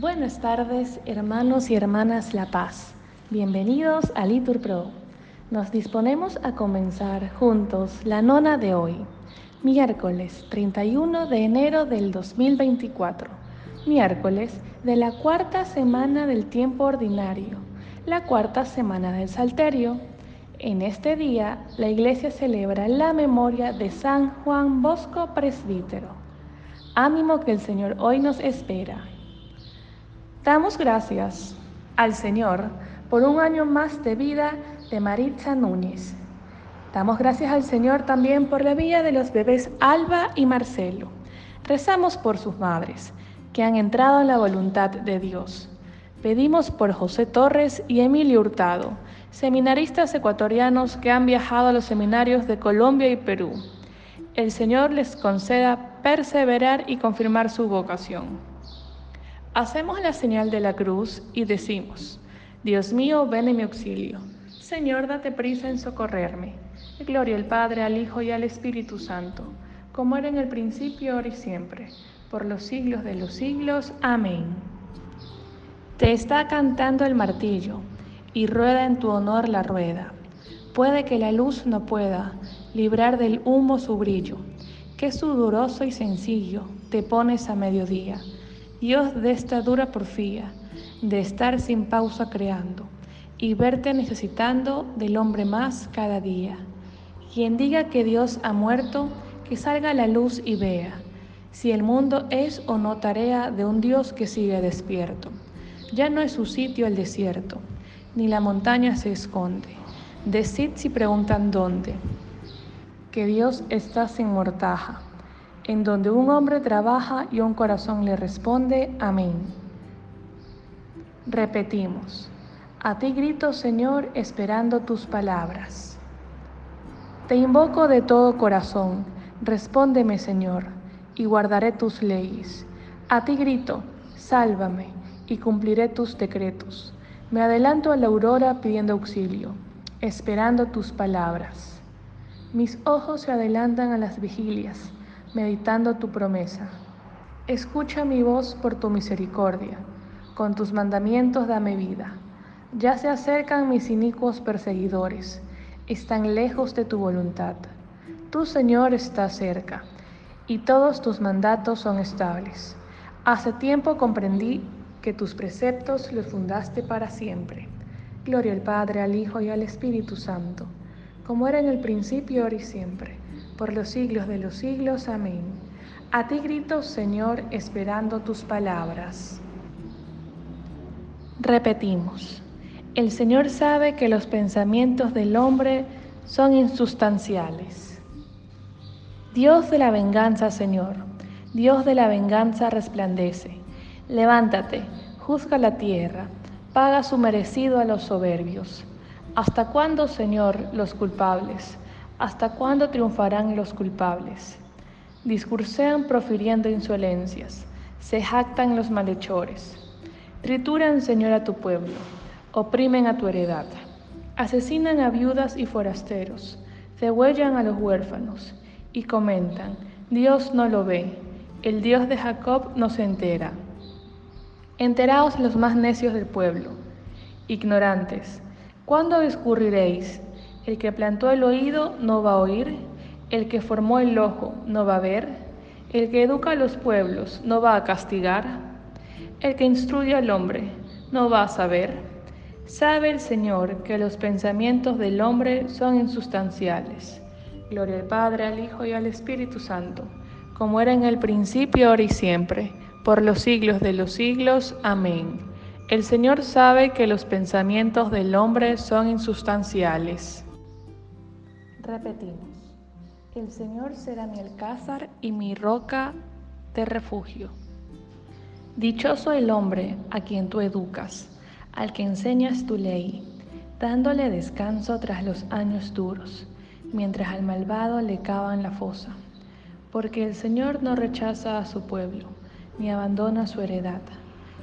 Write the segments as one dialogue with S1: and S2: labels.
S1: Buenas tardes, hermanos y hermanas La Paz. Bienvenidos a Litur Pro. Nos disponemos a comenzar juntos la nona de hoy, miércoles 31 de enero del 2024, miércoles de la cuarta semana del tiempo ordinario, la cuarta semana del Salterio. En este día, la Iglesia celebra la memoria de San Juan Bosco Presbítero. Ánimo que el Señor hoy nos espera Damos gracias al Señor por un año más de vida de Maritza Núñez. Damos gracias al Señor también por la vida de los bebés Alba y Marcelo. Rezamos por sus madres, que han entrado en la voluntad de Dios. Pedimos por José Torres y Emilio Hurtado, seminaristas ecuatorianos que han viajado a los seminarios de Colombia y Perú. El Señor les conceda perseverar y confirmar su vocación. Hacemos la señal de la cruz y decimos, Dios mío, ven en mi auxilio. Señor, date prisa en socorrerme. Gloria al Padre, al Hijo y al Espíritu Santo, como era en el principio, ahora y siempre, por los siglos de los siglos. Amén. Te está cantando el martillo, y rueda en tu honor la rueda. Puede que la luz no pueda librar del humo su brillo, que sudoroso y sencillo te pones a mediodía Dios de esta dura porfía, de estar sin pausa creando y verte necesitando del hombre más cada día. Quien diga que Dios ha muerto, que salga a la luz y vea si el mundo es o no tarea de un Dios que sigue despierto. Ya no es su sitio el desierto, ni la montaña se esconde. Decid si preguntan dónde, que Dios está sin mortaja en donde un hombre trabaja y un corazón le responde, amén. Repetimos, a ti grito, Señor, esperando tus palabras. Te invoco de todo corazón, respóndeme, Señor, y guardaré tus leyes. A ti grito, sálvame, y cumpliré tus decretos. Me adelanto a la aurora pidiendo auxilio, esperando tus palabras. Mis ojos se adelantan a las vigilias meditando tu promesa. Escucha mi voz por tu misericordia, con tus mandamientos dame vida. Ya se acercan mis inicuos perseguidores, están lejos de tu voluntad. Tu Señor está cerca, y todos tus mandatos son estables. Hace tiempo comprendí que tus preceptos los fundaste para siempre. Gloria al Padre, al Hijo y al Espíritu Santo, como era en el principio, ahora y siempre por los siglos de los siglos. Amén. A ti grito, Señor, esperando tus palabras. Repetimos, el Señor sabe que los pensamientos del hombre son insustanciales. Dios de la venganza, Señor, Dios de la venganza resplandece. Levántate, juzga la tierra, paga su merecido a los soberbios. ¿Hasta cuándo, Señor, los culpables? ¿Hasta cuándo triunfarán los culpables? Discursean profiriendo insolencias, se jactan los malhechores. Trituran, Señor, a tu pueblo, oprimen a tu heredad, asesinan a viudas y forasteros, cegüellan a los huérfanos. Y comentan, Dios no lo ve, el Dios de Jacob no se entera. Enteraos los más necios del pueblo, ignorantes, ¿cuándo discurriréis el que plantó el oído no va a oír, el que formó el ojo no va a ver, el que educa a los pueblos no va a castigar, el que instruye al hombre no va a saber. Sabe el Señor que los pensamientos del hombre son insustanciales. Gloria al Padre, al Hijo y al Espíritu Santo, como era en el principio, ahora y siempre, por los siglos de los siglos. Amén. El Señor sabe que los pensamientos del hombre son insustanciales. Repetimos, el Señor será mi alcázar y mi roca de refugio. Dichoso el hombre a quien tú educas, al que enseñas tu ley, dándole descanso tras los años duros, mientras al malvado le cavan la fosa. Porque el Señor no rechaza a su pueblo, ni abandona su heredad.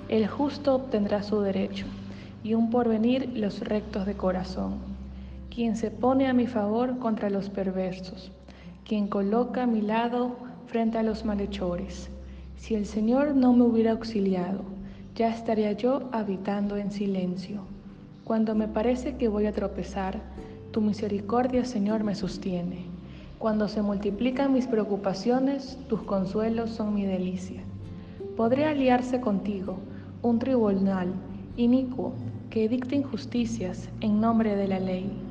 S1: El justo obtendrá su derecho, y un porvenir los rectos de corazón quien se pone a mi favor contra los perversos, quien coloca a mi lado frente a los malhechores. Si el Señor no me hubiera auxiliado, ya estaría yo habitando en silencio. Cuando me parece que voy a tropezar, tu misericordia, Señor, me sostiene. Cuando se multiplican mis preocupaciones, tus consuelos son mi delicia. Podré aliarse contigo, un tribunal inicuo que dicte injusticias en nombre de la ley,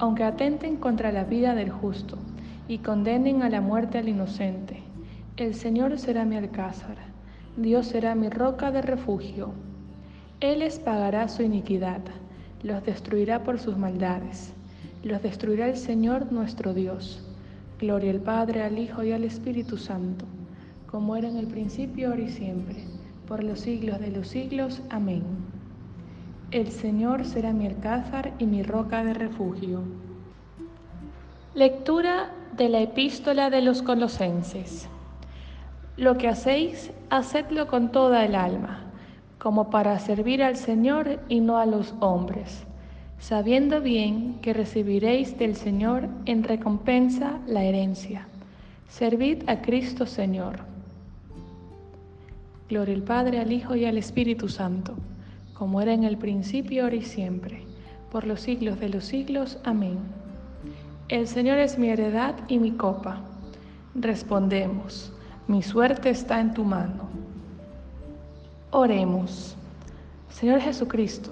S1: aunque atenten contra la vida del justo y condenen a la muerte al inocente. El Señor será mi alcázar, Dios será mi roca de refugio. Él les pagará su iniquidad, los destruirá por sus maldades, los destruirá el Señor nuestro Dios. Gloria al Padre, al Hijo y al Espíritu Santo, como era en el principio, ahora y siempre, por los siglos de los siglos. Amén. El Señor será mi alcázar y mi roca de refugio. Lectura de la epístola de los colosenses. Lo que hacéis, hacedlo con toda el alma, como para servir al Señor y no a los hombres, sabiendo bien que recibiréis del Señor en recompensa la herencia. Servid a Cristo Señor. Gloria al Padre, al Hijo y al Espíritu Santo como era en el principio, ahora y siempre, por los siglos de los siglos. Amén. El Señor es mi heredad y mi copa. Respondemos, mi suerte está en tu mano. Oremos. Señor Jesucristo,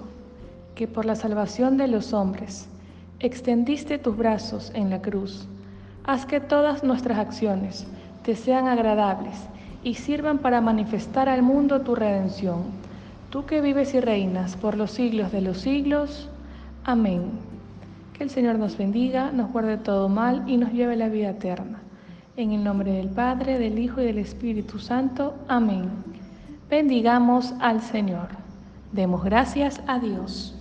S1: que por la salvación de los hombres extendiste tus brazos en la cruz, haz que todas nuestras acciones te sean agradables y sirvan para manifestar al mundo tu redención tú que vives y reinas por los siglos de los siglos. Amén. Que el Señor nos bendiga, nos guarde todo mal y nos lleve a la vida eterna. En el nombre del Padre, del Hijo y del Espíritu Santo. Amén. Bendigamos al Señor. Demos gracias a Dios.